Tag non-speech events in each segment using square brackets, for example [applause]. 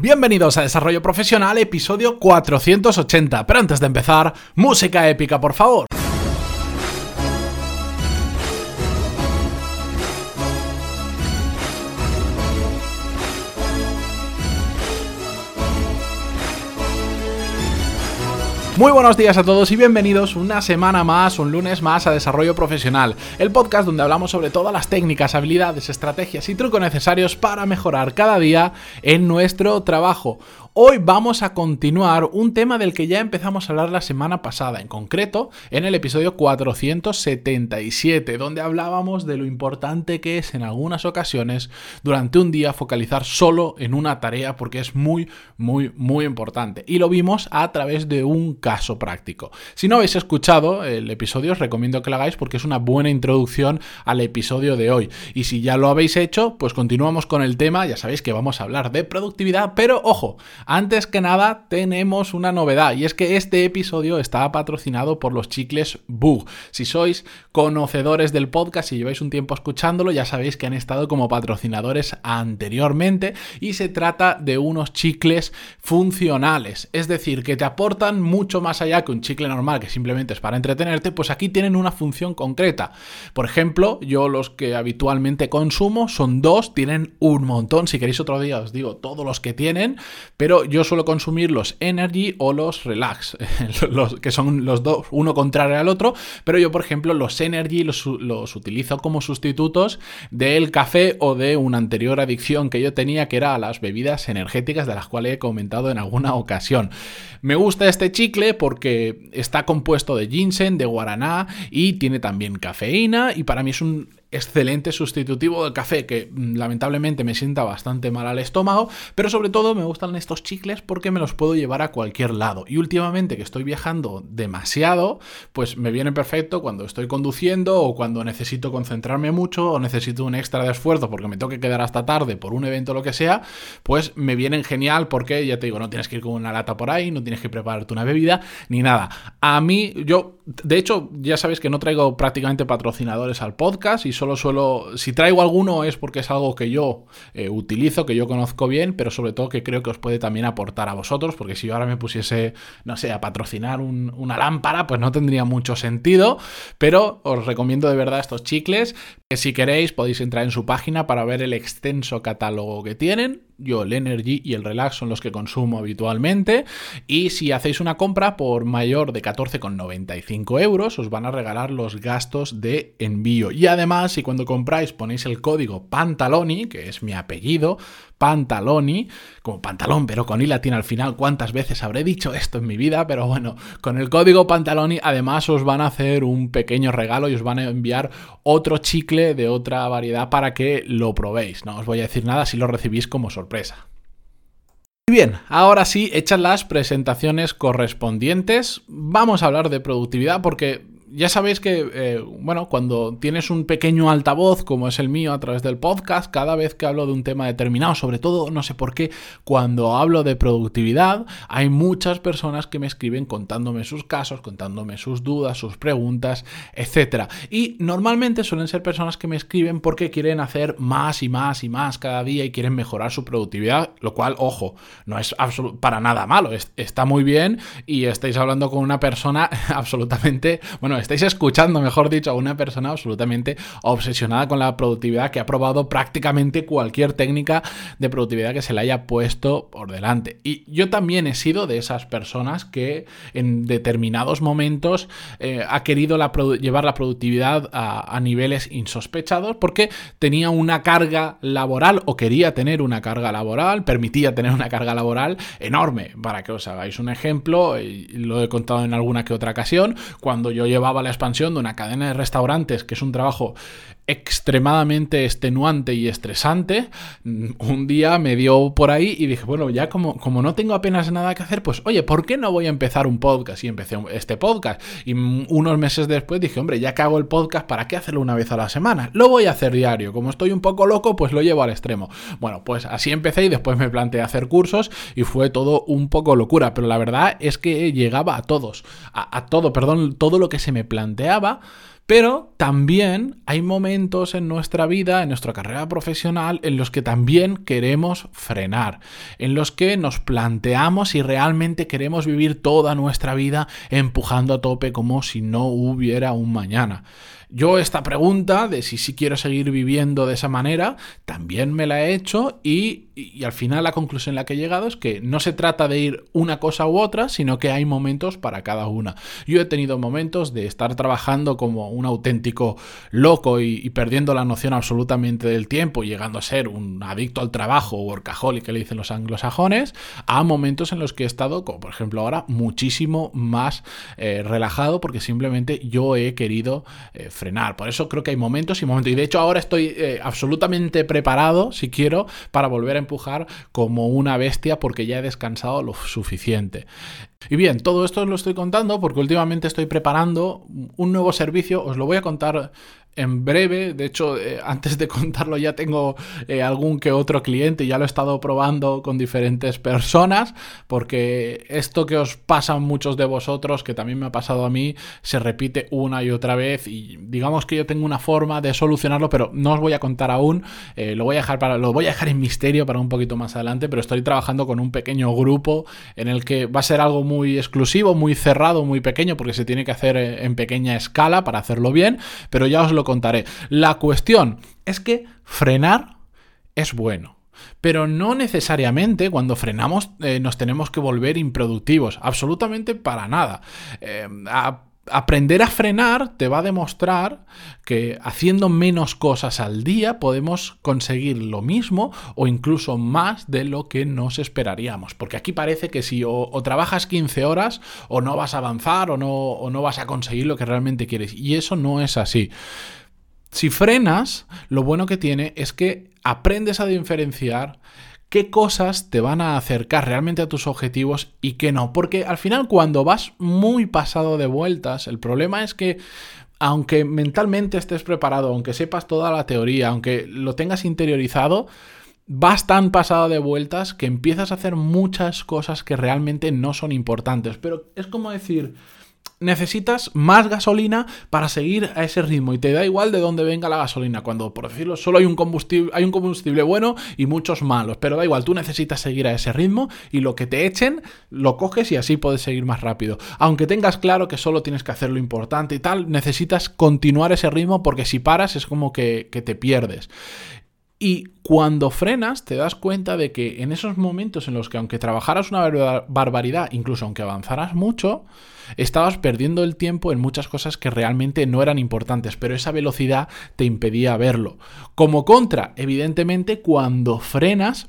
Bienvenidos a Desarrollo Profesional, episodio 480. Pero antes de empezar, música épica, por favor. Muy buenos días a todos y bienvenidos una semana más, un lunes más a Desarrollo Profesional, el podcast donde hablamos sobre todas las técnicas, habilidades, estrategias y trucos necesarios para mejorar cada día en nuestro trabajo. Hoy vamos a continuar un tema del que ya empezamos a hablar la semana pasada, en concreto en el episodio 477, donde hablábamos de lo importante que es en algunas ocasiones durante un día focalizar solo en una tarea porque es muy, muy, muy importante. Y lo vimos a través de un caso práctico. Si no habéis escuchado el episodio, os recomiendo que lo hagáis porque es una buena introducción al episodio de hoy. Y si ya lo habéis hecho, pues continuamos con el tema, ya sabéis que vamos a hablar de productividad, pero ojo, antes que nada, tenemos una novedad y es que este episodio está patrocinado por los chicles Bug. Si sois conocedores del podcast y lleváis un tiempo escuchándolo, ya sabéis que han estado como patrocinadores anteriormente y se trata de unos chicles funcionales, es decir, que te aportan mucho más allá que un chicle normal que simplemente es para entretenerte, pues aquí tienen una función concreta. Por ejemplo, yo los que habitualmente consumo son dos, tienen un montón, si queréis otro día os digo todos los que tienen, pero pero yo suelo consumir los Energy o los Relax, [laughs] que son los dos, uno contrario al otro, pero yo, por ejemplo, los Energy los, los utilizo como sustitutos del café o de una anterior adicción que yo tenía, que era a las bebidas energéticas, de las cuales he comentado en alguna ocasión. Me gusta este chicle porque está compuesto de ginseng, de guaraná y tiene también cafeína y para mí es un excelente sustitutivo del café que mm, lamentablemente me sienta bastante mal al estómago, pero sobre todo me gustan estos chicles porque me los puedo llevar a cualquier lado. Y últimamente que estoy viajando demasiado, pues me viene perfecto cuando estoy conduciendo o cuando necesito concentrarme mucho o necesito un extra de esfuerzo porque me tengo que quedar hasta tarde por un evento o lo que sea, pues me vienen genial porque ya te digo, no tienes que ir con una lata por ahí, no tienes que prepararte una bebida ni nada. A mí, yo, de hecho, ya sabéis que no traigo prácticamente patrocinadores al podcast y solo suelo, si traigo alguno es porque es algo que yo eh, utilizo, que yo conozco bien, pero sobre todo que creo que os puede también aportar a vosotros, porque si yo ahora me pusiese, no sé, a patrocinar una lámpara, pues no tendría mucho sentido, pero os recomiendo de verdad estos chicles, que si queréis podéis entrar en su página para ver el extenso catálogo que tienen yo el Energy y el Relax son los que consumo habitualmente. Y si hacéis una compra por mayor de 14,95 euros, os van a regalar los gastos de envío. Y además, si cuando compráis ponéis el código Pantaloni, que es mi apellido, Pantaloni, como pantalón, pero con i al final. ¿Cuántas veces habré dicho esto en mi vida? Pero bueno, con el código Pantaloni además os van a hacer un pequeño regalo y os van a enviar otro chicle de otra variedad para que lo probéis. No os voy a decir nada si lo recibís como sorpresa. Bien, ahora sí, hechas las presentaciones correspondientes, vamos a hablar de productividad porque ya sabéis que, eh, bueno, cuando tienes un pequeño altavoz como es el mío a través del podcast, cada vez que hablo de un tema determinado, sobre todo, no sé por qué, cuando hablo de productividad, hay muchas personas que me escriben contándome sus casos, contándome sus dudas, sus preguntas, etc. Y normalmente suelen ser personas que me escriben porque quieren hacer más y más y más cada día y quieren mejorar su productividad, lo cual, ojo, no es para nada malo, está muy bien y estáis hablando con una persona [laughs] absolutamente, bueno, estáis escuchando, mejor dicho, a una persona absolutamente obsesionada con la productividad que ha probado prácticamente cualquier técnica de productividad que se le haya puesto por delante. Y yo también he sido de esas personas que en determinados momentos eh, ha querido llevar la productividad a, a niveles insospechados porque tenía una carga laboral o quería tener una carga laboral, permitía tener una carga laboral enorme. Para que os hagáis un ejemplo, lo he contado en alguna que otra ocasión, cuando yo llevaba la expansión de una cadena de restaurantes, que es un trabajo extremadamente extenuante y estresante, un día me dio por ahí y dije, bueno, ya como, como no tengo apenas nada que hacer, pues oye, ¿por qué no voy a empezar un podcast? Y empecé este podcast. Y unos meses después dije, hombre, ya que hago el podcast, ¿para qué hacerlo una vez a la semana? Lo voy a hacer diario. Como estoy un poco loco, pues lo llevo al extremo. Bueno, pues así empecé y después me planteé hacer cursos y fue todo un poco locura, pero la verdad es que llegaba a todos, a todo, perdón, todo lo que se me planteaba Pero también hay momentos en nuestra vida, en nuestra carrera profesional, en los que también queremos frenar, en los que nos planteamos si realmente queremos vivir toda nuestra vida empujando a tope como si no hubiera un mañana. Yo esta pregunta de si sí quiero seguir viviendo de esa manera, también me la he hecho y, al final la conclusión en la que he llegado es que no se trata de ir una cosa u otra, sino que hay momentos para cada una. Yo he tenido momentos de estar trabajando como un auténtico loco y, perdiendo la noción absolutamente del tiempo, llegando a ser un adicto al trabajo, workaholic que le dicen los anglosajones, a momentos en los que he estado, como por ejemplo ahora, muchísimo más eh, relajado porque simplemente yo he querido eh, frenar. Por eso creo que hay momentos y momentos. Y de hecho ahora estoy eh, absolutamente preparado, si quiero, para volver a empujar como una bestia porque ya he descansado lo suficiente. Y bien, todo esto os lo estoy contando porque últimamente estoy preparando un nuevo servicio. Os lo voy a contar en breve. De hecho, eh, antes de contarlo ya tengo eh, algún que otro cliente, ya lo he estado probando con diferentes personas, porque esto que os pasa a muchos de vosotros, que también me ha pasado a mí, se repite una y otra vez y digamos que yo tengo una forma de solucionarlo, pero no os voy a contar aún, eh, lo voy a dejar para lo voy a dejar en misterio para un poquito más adelante, pero estoy trabajando con un pequeño grupo en el que va a ser algo exclusivo, muy cerrado, muy pequeño, porque se tiene que hacer en pequeña escala para hacerlo bien, pero ya os lo contaré. La cuestión es que frenar es bueno. Pero no necesariamente cuando frenamos eh, nos tenemos que volver improductivos, absolutamente para nada. Eh, aprender a frenar te va a demostrar que haciendo menos cosas al día podemos conseguir lo mismo o incluso más de lo que nos esperaríamos. Porque aquí parece que si o, trabajas 15 horas o no vas a avanzar o no, o no vas a conseguir lo que realmente quieres. Y eso no es así. Si frenas, lo bueno que tiene es que aprendes a diferenciar qué cosas te van a acercar realmente a tus objetivos y qué no. Porque al final cuando vas muy pasado de vueltas, el problema es que aunque mentalmente estés preparado, aunque sepas toda la teoría, aunque lo tengas interiorizado, vas tan pasado de vueltas que empiezas a hacer muchas cosas que realmente no son importantes. Pero es como decir, necesitas más gasolina para seguir a ese ritmo. Y te da igual de dónde venga la gasolina. Cuando por decirlo solo hay un combustible hay un combustible bueno y muchos malos. Pero da igual tú necesitas seguir a ese ritmo y lo que te echen lo coges y así puedes seguir más rápido. Aunque tengas claro que solo tienes que hacer lo importante y tal necesitas continuar ese ritmo porque si paras es como que, que te pierdes y cuando frenas te das cuenta de que en esos momentos en los que aunque trabajaras una barbaridad, incluso aunque avanzaras mucho, estabas perdiendo el tiempo en muchas cosas que realmente no eran importantes, pero esa velocidad te impedía verlo. Como contra, evidentemente, cuando frenas,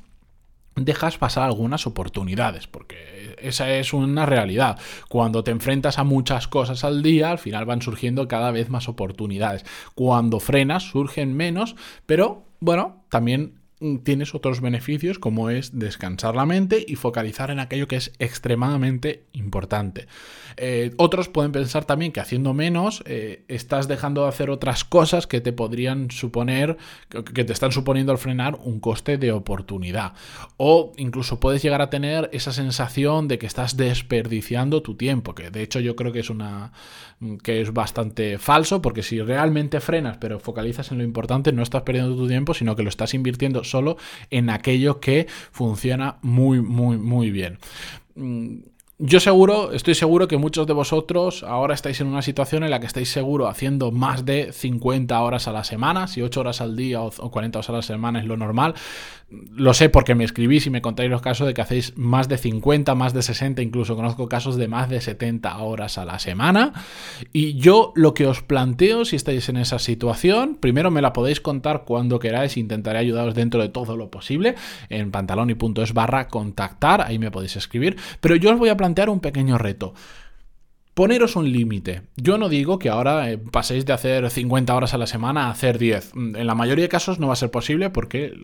dejas pasar algunas oportunidades, porque esa es una realidad. Cuando te enfrentas a muchas cosas al día, al final van surgiendo cada vez más oportunidades. Cuando frenas, surgen menos, pero bueno, también tienes otros beneficios como es descansar la mente y focalizar en aquello que es extremadamente importante. Eh, otros pueden pensar también que haciendo menos eh, estás dejando de hacer otras cosas que te podrían suponer, que te están suponiendo al frenar un coste de oportunidad. O incluso puedes llegar a tener esa sensación de que estás desperdiciando tu tiempo, que de hecho yo creo que es una que es bastante falso, porque si realmente frenas pero focalizas en lo importante, no estás perdiendo tu tiempo, sino que lo estás invirtiendo solo en aquello que funciona muy, muy, muy bien. Yo seguro, estoy seguro que muchos de vosotros ahora estáis en una situación en la que estáis seguro haciendo más de 50 horas a la semana, si 8 horas al día o 40 horas a la semana es lo normal. Lo sé porque me escribís y me contáis los casos de que hacéis más de 50, más de 60, incluso conozco casos de más de 70 horas a la semana. Y yo lo que os planteo si estáis en esa situación, primero me la podéis contar cuando queráis, intentaré ayudaros dentro de todo lo posible en pantaloni.es barra contactar, ahí me podéis escribir, pero yo os voy a plantear un pequeño reto. Poneros un límite. Yo no digo que ahora eh, paséis de hacer 50 horas a la semana a hacer 10. Mm, en la mayoría de casos no va a ser posible porque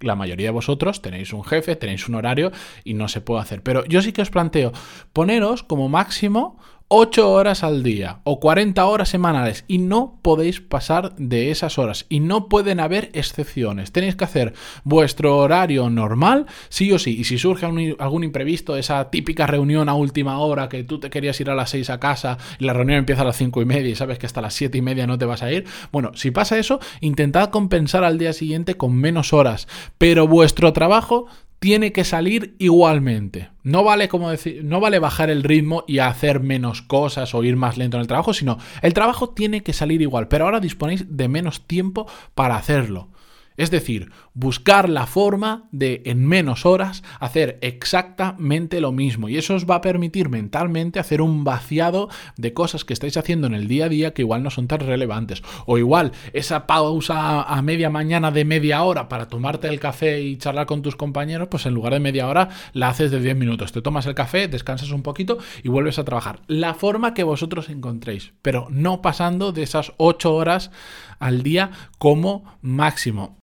la mayoría de vosotros tenéis un jefe, tenéis un horario y no se puede hacer. Pero yo sí que os planteo poneros como máximo 8 horas al día o 40 horas semanales y no podéis pasar de esas horas y no pueden haber excepciones. Tenéis que hacer vuestro horario normal, sí o sí, y si surge algún imprevisto, esa típica reunión a última hora que tú te querías ir a las 6 a casa y la reunión empieza a las 5 y media y sabes que hasta las 7 y media no te vas a ir, bueno, si pasa eso, intentad compensar al día siguiente con menos horas, pero vuestro trabajo tiene que salir igualmente. No vale como decir, no vale bajar el ritmo y hacer menos cosas o ir más lento en el trabajo, sino el trabajo tiene que salir igual, pero ahora disponéis de menos tiempo para hacerlo. Es decir, buscar la forma de en menos horas hacer exactamente lo mismo. Y eso os va a permitir mentalmente hacer un vaciado de cosas que estáis haciendo en el día a día que igual no son tan relevantes. O igual esa pausa a media mañana de media hora para tomarte el café y charlar con tus compañeros, pues en lugar de media hora la haces de 10 minutos. Te tomas el café, descansas un poquito y vuelves a trabajar. La forma que vosotros encontréis, pero no pasando de esas 8 horas al día como máximo.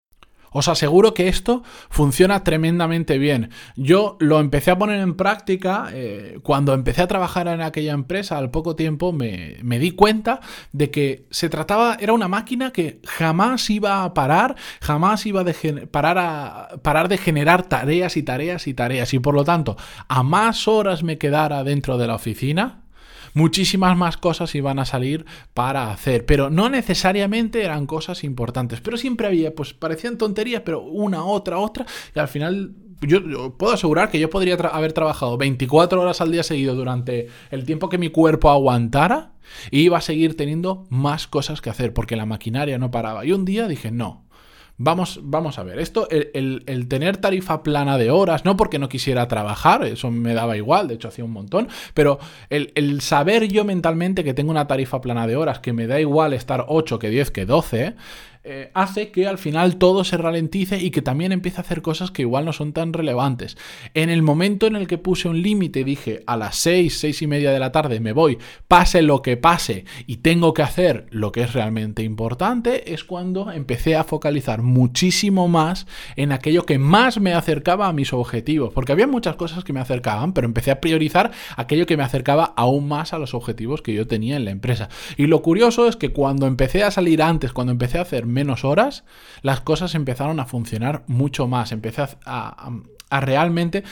Os aseguro que esto funciona tremendamente bien. Yo lo empecé a poner en práctica eh, cuando empecé a trabajar en aquella empresa. Al poco tiempo me, di cuenta de que se trataba, era una máquina que jamás iba a parar, jamás iba a a, parar de generar tareas y tareas y tareas. Y por lo tanto, a más horas me quedara dentro de la oficina, muchísimas más cosas iban a salir para hacer, pero no necesariamente eran cosas importantes, pero siempre había, pues parecían tonterías, pero una, otra, otra, y al final yo, puedo asegurar que yo podría haber trabajado 24 horas al día seguido durante el tiempo que mi cuerpo aguantara y iba a seguir teniendo más cosas que hacer porque la maquinaria no paraba. Y un día dije, no, Vamos, vamos a ver, esto, el, tener tarifa plana de horas, no porque no quisiera trabajar, eso me daba igual, de hecho hacía un montón, pero el, el, saber yo mentalmente que tengo una tarifa plana de horas, que me da igual estar 8 que 10 que 12, eh, hace que al final todo se ralentice y que también empiece a hacer cosas que igual no son tan relevantes. En el momento en el que puse un límite, dije a las 6, 6 y media de la tarde me voy, pase lo que pase y tengo que hacer lo que es realmente importante, es cuando empecé a focalizar muchísimo más en aquello que más me acercaba a mis objetivos, porque había muchas cosas que me acercaban, pero empecé a priorizar aquello que me acercaba aún más a los objetivos que yo tenía en la empresa. Y lo curioso es que cuando empecé a salir antes, cuando empecé a hacer menos horas, las cosas empezaron a funcionar mucho más. Empecé a, a realmente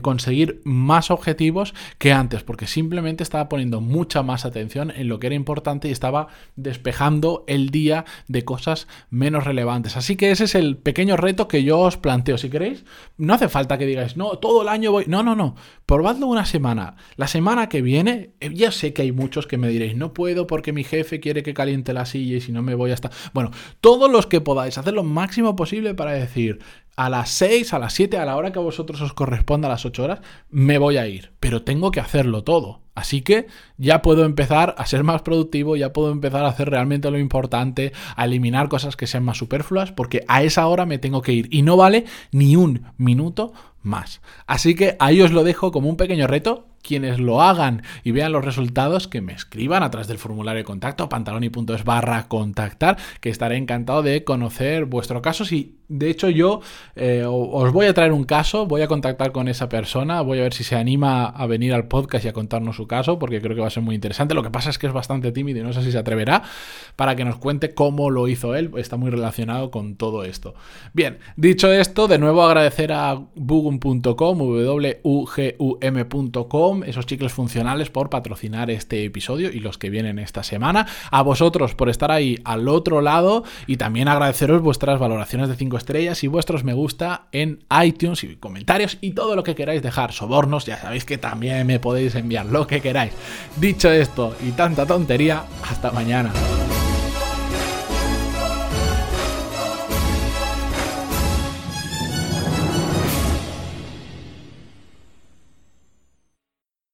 conseguir más objetivos que antes, porque simplemente estaba poniendo mucha más atención en lo que era importante y estaba despejando el día de cosas menos relevantes. Así que ese es el pequeño reto que yo os planteo. Si queréis, no hace falta que digáis, no, todo el año voy. No, no, no. Probadlo una semana. La semana que viene, eh, ya sé que hay muchos que me diréis, no puedo porque mi jefe quiere que caliente la silla y si no me voy hasta. Bueno, todos los que podáis, hacer lo máximo posible para decir, a las 6, a las 7, a la hora que a vosotros os corresponda a las 8 horas, me voy a ir. Pero tengo que hacerlo todo. Así que ya puedo empezar a ser más productivo, ya puedo empezar a hacer realmente lo importante, a eliminar cosas que sean más superfluas, porque a esa hora me tengo que ir. Y no vale ni un minuto más. Así que ahí os lo dejo como un pequeño reto quienes lo hagan y vean los resultados, que me escriban a través del formulario de contacto, pantaloni.es barra contactar, que estaré encantado de conocer vuestro caso. Si de hecho yo eh, os voy a traer un caso, voy a contactar con esa persona, voy a ver si se anima a venir al podcast y a contarnos su caso, porque creo que va a ser muy interesante. Lo que pasa es que es bastante tímido y no sé si se atreverá para que nos cuente cómo lo hizo él, está muy relacionado con todo esto. Bien, dicho esto, de nuevo agradecer a bugum.com, wugum.com, esos chicles funcionales, por patrocinar este episodio y los que vienen esta semana. A vosotros por estar ahí al otro lado y también agradeceros vuestras valoraciones de 5 estrellas y vuestros me gusta en iTunes y comentarios y todo lo que queráis dejar. Sobornos, ya sabéis que también me podéis enviar lo que queráis. Dicho esto y tanta tontería, hasta mañana.